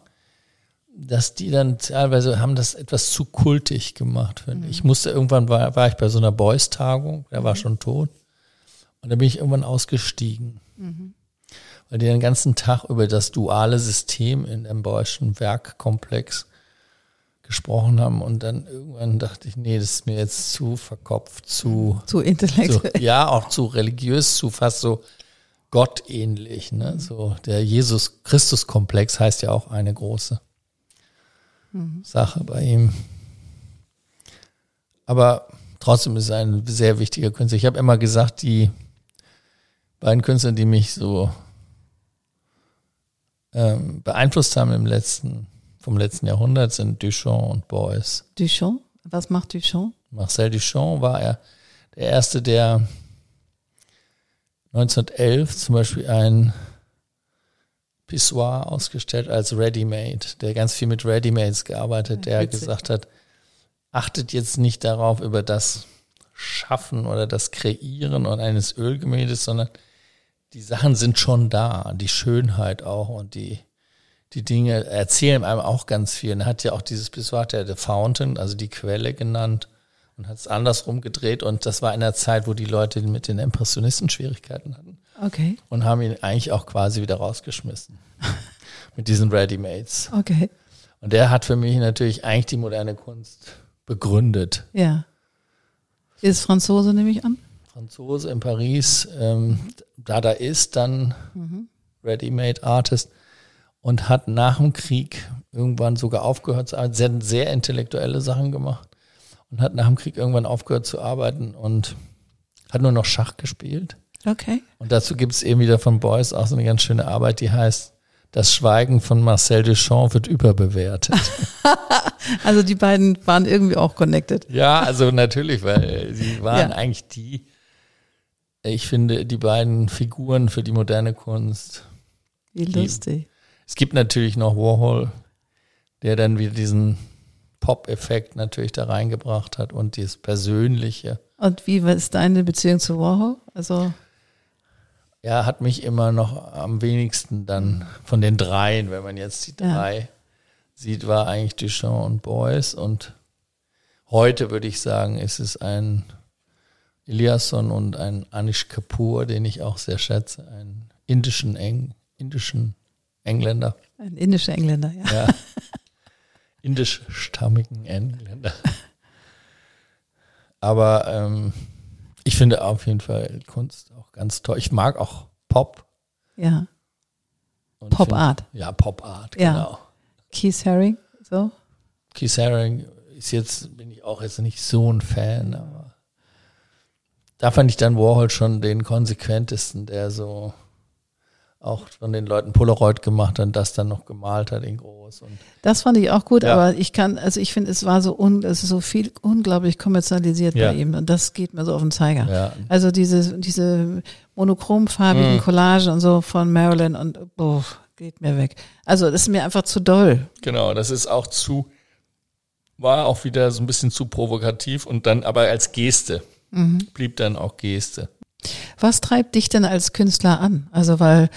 dass die dann teilweise haben das etwas zu kultig gemacht, finde ich. Ich musste irgendwann, war, war ich bei so einer Boys-Tagung, der war schon tot. Und da bin ich irgendwann ausgestiegen. Weil die den ganzen Tag über das duale System in dem Beuschen Werkkomplex gesprochen haben. Und dann irgendwann dachte ich, nee, das ist mir jetzt zu verkopft, zu, Zu intellektuell. ja, auch zu religiös, zu fast so gottähnlich. Ne? So der Jesus-Christus-Komplex heißt ja auch eine große Sache bei ihm. Aber trotzdem ist er ein sehr wichtiger Künstler. Ich habe immer gesagt, die beiden Künstler, die mich so ähm, beeinflusst haben im letzten, vom letzten Jahrhundert, sind Duchamp und Beuys. Duchamp? Was macht Duchamp? Marcel Duchamp war er der Erste, der 1911 zum Beispiel ein Pissoir ausgestellt als Ready-Made, der ganz viel mit Ready-Mades gearbeitet, der witzig. gesagt hat, achtet jetzt nicht darauf über das Schaffen oder das Kreieren und eines Ölgemäldes, sondern die Sachen sind schon da, die Schönheit auch und die, die Dinge erzählen einem auch ganz viel. Und er hat ja auch dieses Pissoir, der The Fountain, also die Quelle genannt und hat es andersrum gedreht und das war in der Zeit, wo die Leute mit den Impressionisten Schwierigkeiten hatten Okay, und haben ihn eigentlich auch quasi wieder rausgeschmissen [LAUGHS] mit diesen Ready-Mates. okay, Und der hat für mich natürlich eigentlich die moderne Kunst begründet. ja. Ist Franzose, nehme ich an? Franzose in Paris, ähm, da ist dann Ready-Made Artist und hat nach dem Krieg irgendwann sogar aufgehört zu arbeiten, sehr, sehr intellektuelle Sachen gemacht und hat nach dem Krieg irgendwann aufgehört zu arbeiten und hat nur noch Schach gespielt. Okay. Und dazu gibt es eben wieder von Beuys auch so eine ganz schöne Arbeit, die heißt Das Schweigen von Marcel Duchamp wird überbewertet. [LAUGHS] Also die beiden waren irgendwie auch connected. ja, also natürlich, weil sie waren Ja. eigentlich die, ich finde, die beiden Figuren für die moderne Kunst. Wie lustig. Es gibt natürlich noch Warhol, der dann wieder diesen Pop-Effekt natürlich da reingebracht hat und dieses Persönliche. Und wie was ist deine Beziehung zu Warhol? Also, Er hat mich immer noch am wenigsten dann von den dreien, wenn man jetzt die Ja. drei sieht, war eigentlich Duchamp und Beuys. Und heute würde ich sagen, ist es ein Eliasson und ein Anish Kapoor, den ich auch sehr schätze, einen indischen, Eng, indischen Engländer, ein indischer Engländer, ja. ja, [LAUGHS] indischstammigen Engländer. [LAUGHS] Aber ähm, ich finde auf jeden Fall Kunst auch ganz toll. Ich mag auch Pop. Ja. Pop find- Art. Ja, Pop Art, Ja. genau. Keith Haring, so. Keith Haring ist jetzt, bin ich auch jetzt nicht so ein Fan, aber da fand ich dann Warhol schon den konsequentesten, der so auch von den Leuten Polaroid gemacht hat und das dann noch gemalt hat in groß. Und Das fand ich auch gut, Ja. aber ich kann, also ich finde, es war so un, es ist so viel unglaublich kommerzialisiert Ja. bei ihm und das geht mir so auf den Zeiger. ja, Also diese, diese monochromfarbigen Mhm. Collagen und so von Marilyn und oh, geht mir weg. Also das ist mir einfach zu doll. genau, das ist auch zu, war auch wieder so ein bisschen zu provokativ und dann aber als Geste. Blieb dann auch Geste. Was treibt dich denn als Künstler an? Also weil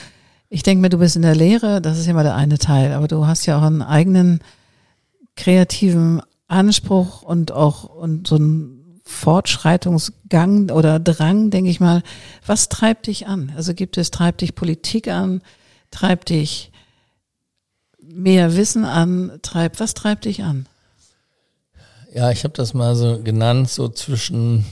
ich denke mir, du bist in der Lehre, das ist ja mal der eine Teil, aber du hast ja auch einen eigenen kreativen Anspruch und auch und so einen Fortschreitungsgang oder Drang, denke ich mal. Was treibt dich an? Also gibt es, treibt dich Politik an, treibt dich mehr Wissen antreibt. Was treibt dich an? Ja, ich habe das mal so genannt, so zwischen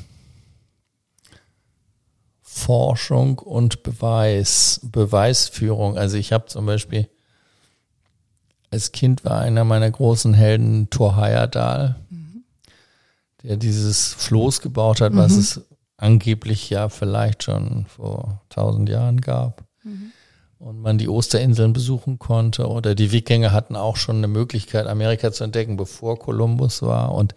Forschung und Beweis, Beweisführung. Also ich habe zum Beispiel als Kind war einer meiner großen Helden Thor Heyerdahl, mhm. der dieses Floß gebaut hat, mhm. was es angeblich ja vielleicht schon vor tausend Jahren gab. Mhm. Und man die Osterinseln besuchen konnte oder die Wikinger hatten auch schon eine Möglichkeit, Amerika zu entdecken, bevor Kolumbus war. Und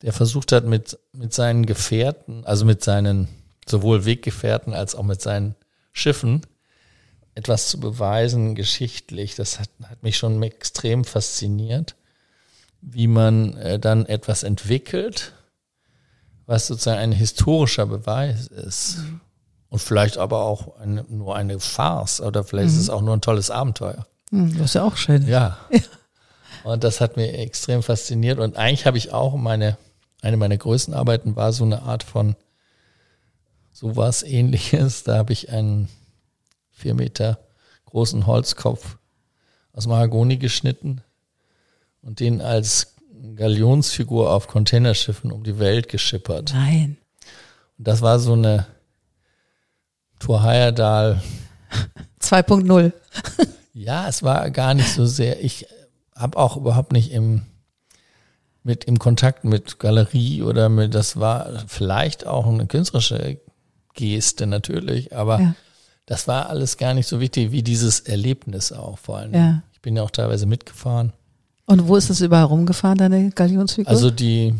der versucht hat mit, mit seinen Gefährten, also mit seinen sowohl Weggefährten als auch mit seinen Schiffen, etwas zu beweisen, geschichtlich. Das hat, hat mich schon extrem fasziniert, wie man äh, dann etwas entwickelt, was sozusagen ein historischer Beweis ist. Mhm. Und vielleicht aber auch eine, nur eine Farce oder vielleicht mhm. ist es auch nur ein tolles Abenteuer. Mhm, das ist ja auch schön. Ja. ja. [LAUGHS] Und das hat mir extrem fasziniert. Und eigentlich habe ich auch meine, eine meiner größten Arbeiten war so eine Art von sowas ähnliches. Da habe ich einen vier Meter großen Holzkopf aus Mahagoni geschnitten und den als Galionsfigur auf Containerschiffen um die Welt geschippert. Nein. Und das war so eine Thor Heyerdahl [LAUGHS] 2.0. [LAUGHS] ja, es war gar nicht so sehr. Ich habe auch überhaupt nicht im mit im Kontakt mit Galerie oder mit das war vielleicht auch eine künstlerische Geste natürlich, aber ja das war alles gar nicht so wichtig wie dieses Erlebnis auch vor allem. Ja. Ich bin ja auch teilweise mitgefahren. Und wo ist das überall rumgefahren, deine Galionsfigur? Also die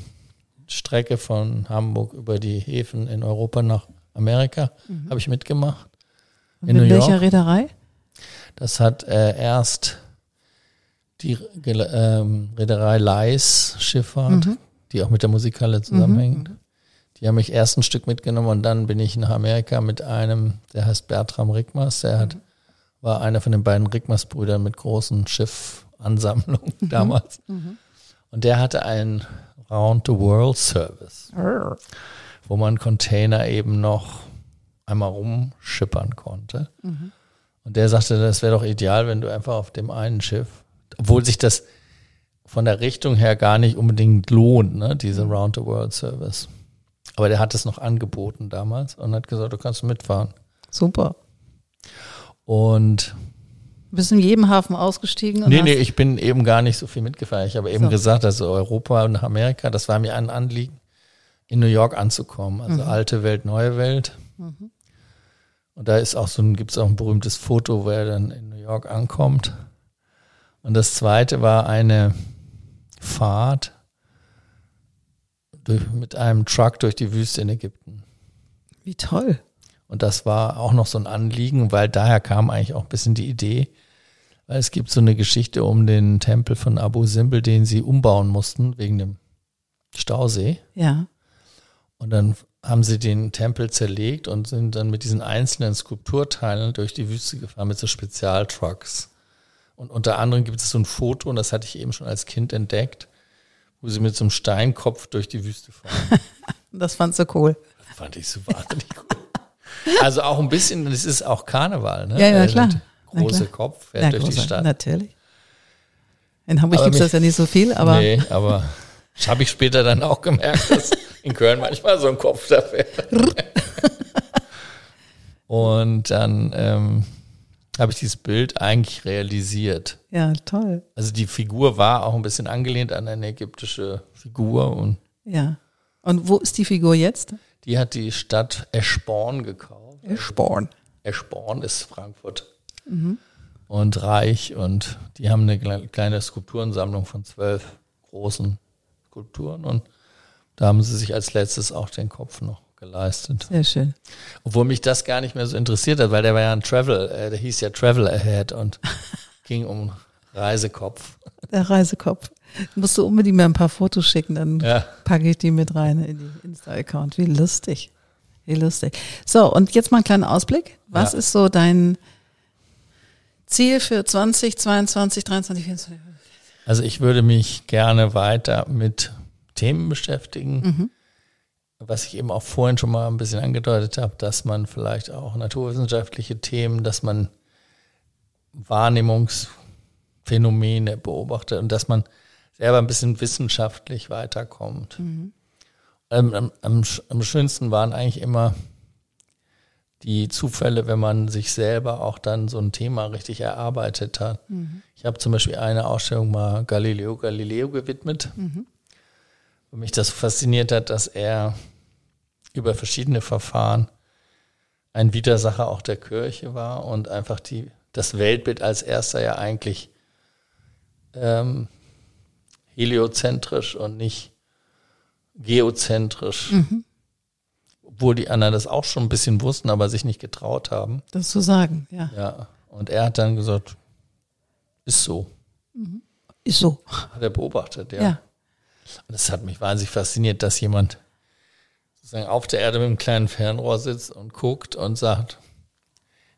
Strecke von Hamburg über die Häfen in Europa nach Amerika mhm. habe ich mitgemacht. In, in welcher Reederei? Das hat äh, erst die ähm, Reederei Leis Schifffahrt, mhm. die auch mit der Musikhalle zusammenhängt. Mhm. Die haben mich erst ein Stück mitgenommen und dann bin ich nach Amerika mit einem, der heißt Bertram Rickmers, der hat, war einer von den beiden Rickmers-Brüdern mit großen Schiffansammlungen mhm. damals. Mhm. Und der hatte einen Round-the-World-Service, wo man Container eben noch einmal rumschippern konnte. Mhm. Und der sagte, das wäre doch ideal, wenn du einfach auf dem einen Schiff, obwohl sich das von der Richtung her gar nicht unbedingt lohnt, ne, diese mhm. Round-the-World-Service. Aber der hat es noch angeboten damals und hat gesagt, du kannst mitfahren. Super. Und bist in jedem Hafen ausgestiegen? nee, nee, ich bin eben gar nicht so viel mitgefahren. Ich habe eben so. gesagt, also Europa und Amerika, das war mir ein Anliegen, in New York anzukommen. Also mhm. alte Welt, neue Welt. Mhm. Und da ist auch so ein, gibt es auch ein berühmtes Foto, wo er dann in New York ankommt. Und das zweite war eine Fahrt durch, mit einem Truck durch die Wüste in Ägypten. Wie toll. Und das war auch noch so ein Anliegen, weil daher kam eigentlich auch ein bisschen die Idee, weil es gibt so eine Geschichte um den Tempel von Abu Simbel, den sie umbauen mussten wegen dem Stausee. Ja. Und dann haben sie den Tempel zerlegt und sind dann mit diesen einzelnen Skulpturteilen durch die Wüste gefahren mit so Spezialtrucks. Und unter anderem gibt es so ein Foto, und das hatte ich eben schon als Kind entdeckt, wo sie mit so einem Steinkopf durch die Wüste fahren. [LAUGHS] das fandst du cool. Das fand ich so wahnsinnig cool. Also auch ein bisschen, das ist auch Karneval, ne? Ja, ja, klar. Große Kopf fährt ja, durch große, die Stadt. Natürlich. In Hamburg gibt es das ja nicht so viel, aber. Nee, aber das habe ich später dann auch gemerkt, dass in Köln manchmal so ein Kopf da fährt. Und dann ähm, habe ich dieses Bild eigentlich realisiert. Ja, toll. Also die Figur war auch ein bisschen angelehnt an eine ägyptische Figur. Und ja. Und wo ist die Figur jetzt? Die hat die Stadt Eschborn gekauft. Eschborn. Eschborn ist Frankfurt. Mhm. Und reich. Und die haben eine kleine Skulpturensammlung von zwölf großen Skulpturen. Und da haben sie sich als letztes auch den Kopf noch geleistet. Sehr schön. Obwohl mich das gar nicht mehr so interessiert hat, weil der war ja ein Travel, äh, der hieß ja Travel Ahead und [LAUGHS] ging um Reisekopf. Der Reisekopf. Musst du unbedingt mir ein paar Fotos schicken, dann ja. packe ich die mit rein in die Insta-Account. Wie lustig. Wie lustig. So, und jetzt mal einen kleinen Ausblick. Was ja. ist so dein Ziel für 2022, 2023, 2024? Also ich würde mich gerne weiter mit Themen beschäftigen, mhm was ich eben auch vorhin schon mal ein bisschen angedeutet habe, dass man vielleicht auch naturwissenschaftliche Themen, dass man Wahrnehmungs, Phänomene beobachtet und dass man selber ein bisschen wissenschaftlich weiterkommt. Mhm. Ähm, am, am, am schönsten waren eigentlich immer die Zufälle, wenn man sich selber auch dann so ein Thema richtig erarbeitet hat. Mhm. Ich habe zum Beispiel eine Ausstellung mal Galileo Galileo gewidmet, mhm. wo mich das fasziniert hat, dass er über verschiedene Verfahren ein Widersacher auch der Kirche war und einfach die, das Weltbild als erster ja eigentlich ähm, heliozentrisch und nicht geozentrisch. Mhm. Obwohl die anderen das auch schon ein bisschen wussten, aber sich nicht getraut haben. Das zu sagen, ja. Ja. Und er hat dann gesagt, ist so. Mhm. Ist so. Hat er beobachtet, ja. ja. Und es hat mich wahnsinnig fasziniert, dass jemand sozusagen auf der Erde mit einem kleinen Fernrohr sitzt und guckt und sagt,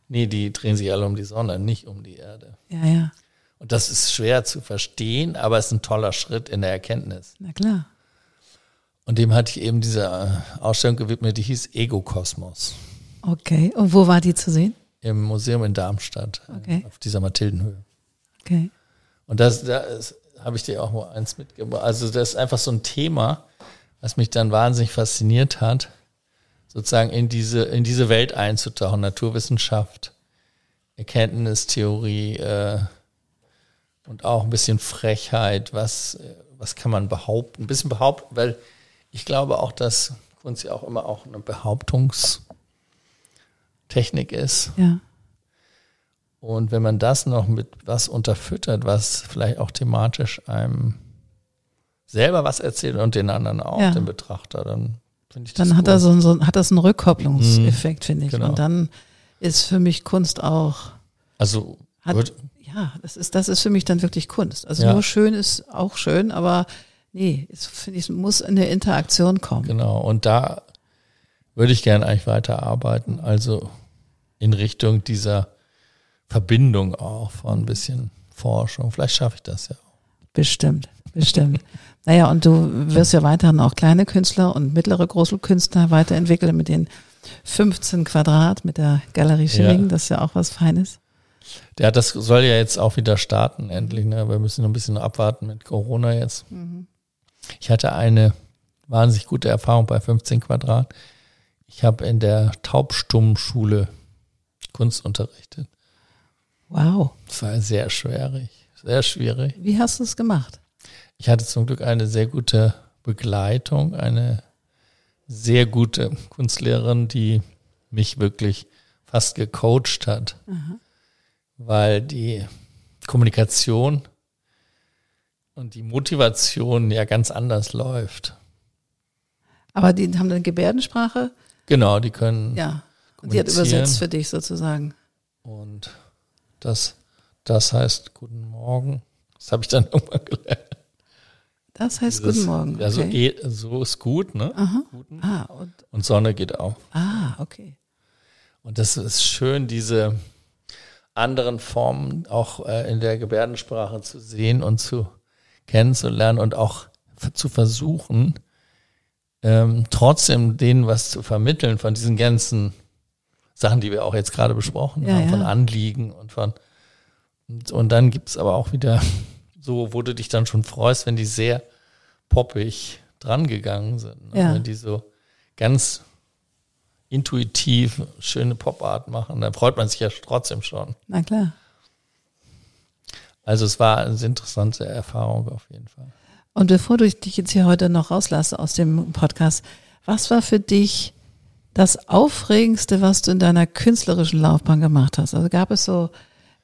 nee, die drehen sich alle um die Sonne, nicht um die Erde. Ja, ja. Und das ist schwer zu verstehen, aber es ist ein toller Schritt in der Erkenntnis. Na klar. Und dem hatte ich eben diese Ausstellung gewidmet, die hieß Ego-Kosmos. Okay. Und wo war die zu sehen? Im Museum in Darmstadt, okay. auf dieser Mathildenhöhe. Okay. Und das, da habe ich dir auch mal eins mitgebracht. Also das ist einfach so ein Thema, was mich dann wahnsinnig fasziniert hat, sozusagen in diese, in diese Welt einzutauchen, Naturwissenschaft, Erkenntnistheorie äh, und auch ein bisschen Frechheit, was, was kann man behaupten, ein bisschen behaupten, weil ich glaube auch, dass Kunst ja auch immer auch eine Behauptungstechnik ist. Ja. Und wenn man das noch mit was unterfüttert, was vielleicht auch thematisch einem selber was erzählt und den anderen auch, ja. den Betrachter, dann finde ich das Dann hat, er so, so, hat das einen Rückkopplungseffekt, mhm. finde ich. Genau. Und dann ist für mich Kunst auch. Also hat, ja, das ist, das ist für mich dann wirklich Kunst. Also ja. nur schön ist auch schön, aber nee, es, finde ich, muss in der Interaktion kommen. Genau, und da würde ich gerne eigentlich weiterarbeiten. Also in Richtung dieser Verbindung auch von ein bisschen Forschung. Vielleicht schaffe ich das ja auch. Bestimmt, bestimmt. Naja, und du wirst ja weiterhin auch kleine Künstler und mittlere große Künstler weiterentwickeln mit den 15 Quadrat mit der Galerie Schilling. Ja. Das ist ja auch was Feines. Ja, das soll ja jetzt auch wieder starten, endlich. Ne? Wir müssen noch ein bisschen abwarten mit Corona jetzt. Mhm. Ich hatte eine wahnsinnig gute Erfahrung bei 15 Quadrat. Ich habe in der Taubstummschule Kunst unterrichtet. Wow. Das war sehr schwierig, sehr schwierig. Wie hast du es gemacht? Ich hatte zum Glück eine sehr gute Begleitung, eine sehr gute Kunstlehrerin, die mich wirklich fast gecoacht hat, Aha. weil die Kommunikation und die Motivation ja ganz anders läuft. Aber die haben eine Gebärdensprache? Genau, die können. Ja, die hat übersetzt für dich sozusagen. Und das, das heißt Guten Morgen. Das habe ich dann [LAUGHS] irgendwann gelernt. Das heißt Dieses, Guten Morgen. Okay. Ja, so, eh, so, ist gut, ne? Aha. Ah, und, und Sonne geht auf. Ah, okay. Und das ist schön, diese anderen Formen auch äh, in der Gebärdensprache zu sehen und zu kennenzulernen und auch zu versuchen, ähm, trotzdem denen was zu vermitteln von diesen ganzen Sachen, die wir auch jetzt gerade besprochen ja, haben, ja. von Anliegen und von und, und dann gibt's aber auch wieder so, wo du dich dann schon freust, wenn die sehr poppig drangegangen sind. Ne? Ja. Wenn die so ganz intuitiv schöne Popart machen, dann freut man sich ja trotzdem schon. Na klar. Also es war eine interessante Erfahrung auf jeden Fall. Und bevor du dich jetzt hier heute noch rauslasse aus dem Podcast, was war für dich das Aufregendste, was du in deiner künstlerischen Laufbahn gemacht hast? Also gab es so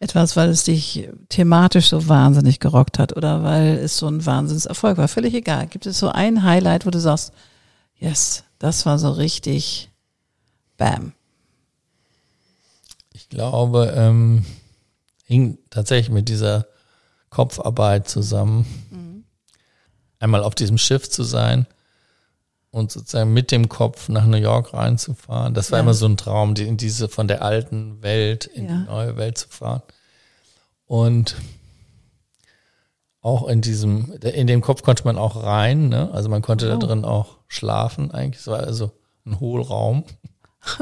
etwas, weil es dich thematisch so wahnsinnig gerockt hat oder weil es so ein Wahnsinnserfolg war? Völlig egal. Gibt es so ein Highlight, wo du sagst, yes, das war so richtig Bam. Ich glaube, ähm, hing tatsächlich mit dieser Kopfarbeit zusammen. Mhm. Einmal auf diesem Schiff zu sein und sozusagen mit dem Kopf nach New York reinzufahren. Das war ja. immer so ein Traum, in diese von der alten Welt in ja. die neue Welt zu fahren. Und auch in diesem, in dem Kopf konnte man auch rein, ne? Also man konnte oh. da drin auch schlafen eigentlich. Es war also ein Hohlraum. [LAUGHS]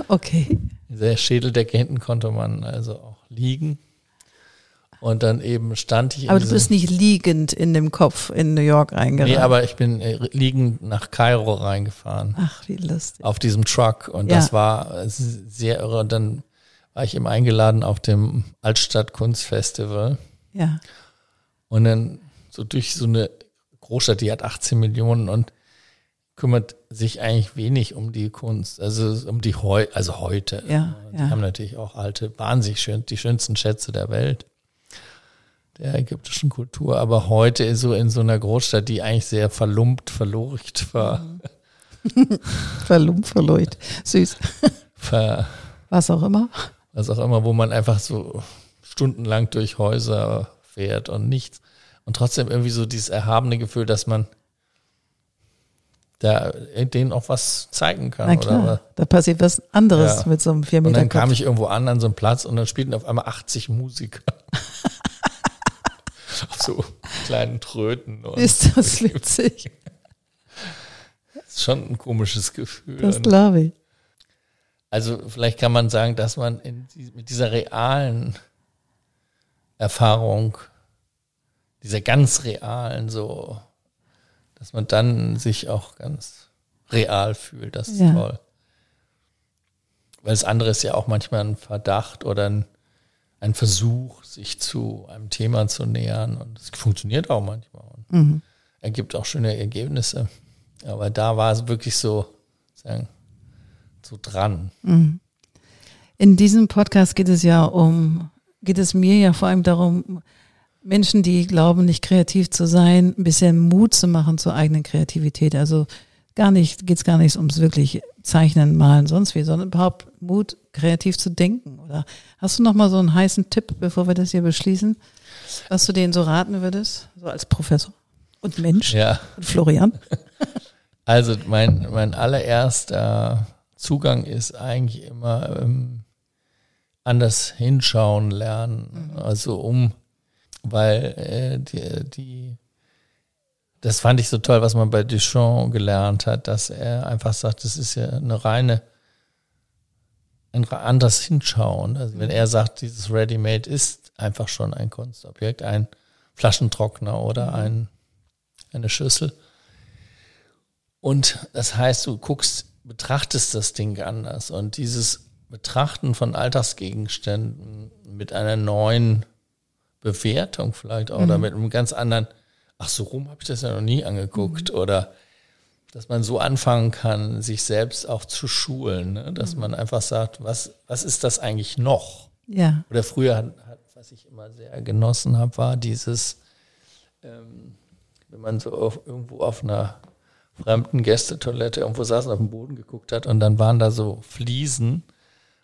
Okay. In der Schädeldecke hinten konnte man also auch liegen. Und dann eben stand ich in Aber du bist nicht liegend in dem Kopf in New York reingeraten. Nee, aber ich bin äh, liegend nach Kairo reingefahren. Ach, wie lustig. Auf diesem Truck. Und Ja. das war sehr irre. Und dann war ich eben eingeladen auf dem Altstadt Kunstfestival. Ja. Und dann so durch so eine Großstadt, die hat 18 Millionen und kümmert sich eigentlich wenig um die Kunst. Also um die heu also heute. Ja, die ja. haben natürlich auch alte, wahnsinnig schön, die schönsten Schätze der Welt. Der ägyptischen Kultur. Aber heute ist so in so einer Großstadt, die eigentlich sehr verlumpt, verlorcht war, [LAUGHS] Verlumpt, verleut. Süß. [LAUGHS] ver, Was auch immer. was auch immer, wo man einfach so stundenlang durch Häuser fährt und nichts. Und trotzdem irgendwie so dieses erhabene Gefühl, dass man da denen auch was zeigen kann. Na klar, Oder? da passiert was anderes Ja. mit so einem 4 Und Meter dann kam ich irgendwo an, an so einem Platz und dann spielten auf einmal 80 Musiker. [LAUGHS] auf [LAUGHS] so kleinen Tröten. Und Ist das [LAUGHS] witzig? das ist schon ein komisches Gefühl. Das glaube ich. Also vielleicht kann man sagen, dass man die, mit dieser realen Erfahrung, dieser ganz realen so, dass man dann sich auch ganz real fühlt. Das ist Ja. toll. Weil das andere ist ja auch manchmal ein Verdacht oder ein, ein Versuch, sich zu einem Thema zu nähern. Und es funktioniert auch manchmal und Mhm. ergibt auch schöne Ergebnisse. Aber da war es wirklich so, sagen, so dran. In diesem Podcast geht es ja um, geht es mir ja vor allem darum, Menschen, die glauben, nicht kreativ zu sein, ein bisschen Mut zu machen zur eigenen Kreativität. Also gar nicht, geht es gar nicht ums wirklich Zeichnen, Malen, sonst wie, sondern überhaupt Mut, kreativ zu denken. Oder hast du noch mal so einen heißen Tipp, bevor wir das hier beschließen, was du denen so raten würdest, so als Professor und Mensch Ja, und Florian? [LAUGHS] also mein, mein allererster Zugang ist eigentlich immer ähm, anders hinschauen lernen. Also um, weil äh, die, die, das fand ich so toll, was man bei Duchamp gelernt hat, dass er einfach sagt, das ist ja eine reine, ein anders hinschauen. Also wenn er sagt, dieses Ready-Made ist einfach schon ein Kunstobjekt, ein Flaschentrockner oder ein, eine Schüssel. Und das heißt, du guckst, betrachtest das Ding anders. Und dieses Betrachten von Alltagsgegenständen mit einer neuen Bewertung vielleicht auch, oder mit einem ganz anderen, ach so rum habe ich das ja noch nie angeguckt. Oder dass man so anfangen kann, sich selbst auch zu schulen. Ne? Dass man einfach sagt, was, was ist das eigentlich noch? Ja, Oder früher, hat, hat, was ich immer sehr genossen habe, war dieses, ähm, wenn man so auf, irgendwo auf einer fremden Gästetoilette irgendwo saß und auf den Boden geguckt hat und dann waren da so Fliesen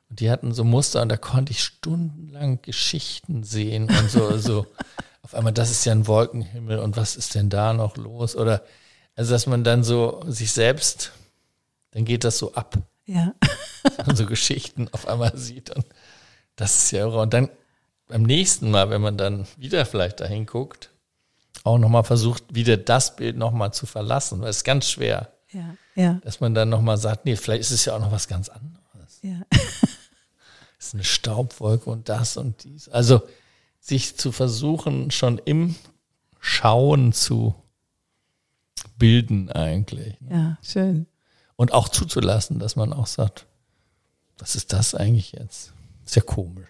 und die hatten so Muster und da konnte ich stundenlang Geschichten sehen und so, so [LAUGHS] auf einmal, das ist ja ein Wolkenhimmel und was ist denn da noch los? Oder also, dass man dann so sich selbst, dann geht das so ab ja. und so [LAUGHS] Geschichten auf einmal sieht. Und das ist ja irre. Und dann beim nächsten Mal, wenn man dann wieder vielleicht dahin guckt, auch nochmal versucht, wieder das Bild nochmal zu verlassen. Weil es ist ganz schwer, Ja, ja, dass man dann nochmal sagt, nee, vielleicht ist es ja auch noch was ganz anderes. ja. [LAUGHS] [LAUGHS] Es ist eine Staubwolke und das und dies. Also sich zu versuchen, schon im Schauen zu bilden eigentlich. ne? Ja, schön. Und auch zuzulassen, dass man auch sagt, was ist das eigentlich jetzt? Ja komisch.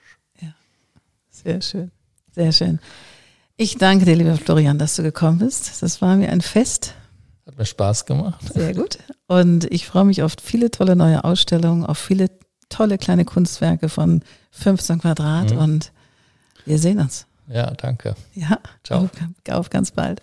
Sehr schön. Sehr schön. Ich danke dir, lieber Florian, dass du gekommen bist. Das war mir ein Fest. Hat mir Spaß gemacht. Sehr gut. Und ich freue mich auf viele tolle neue Ausstellungen, auf viele tolle kleine Kunstwerke von 15 Quadrat Mhm. und wir sehen uns. Ja, danke. Ja, Ciao. Auf, auf ganz bald.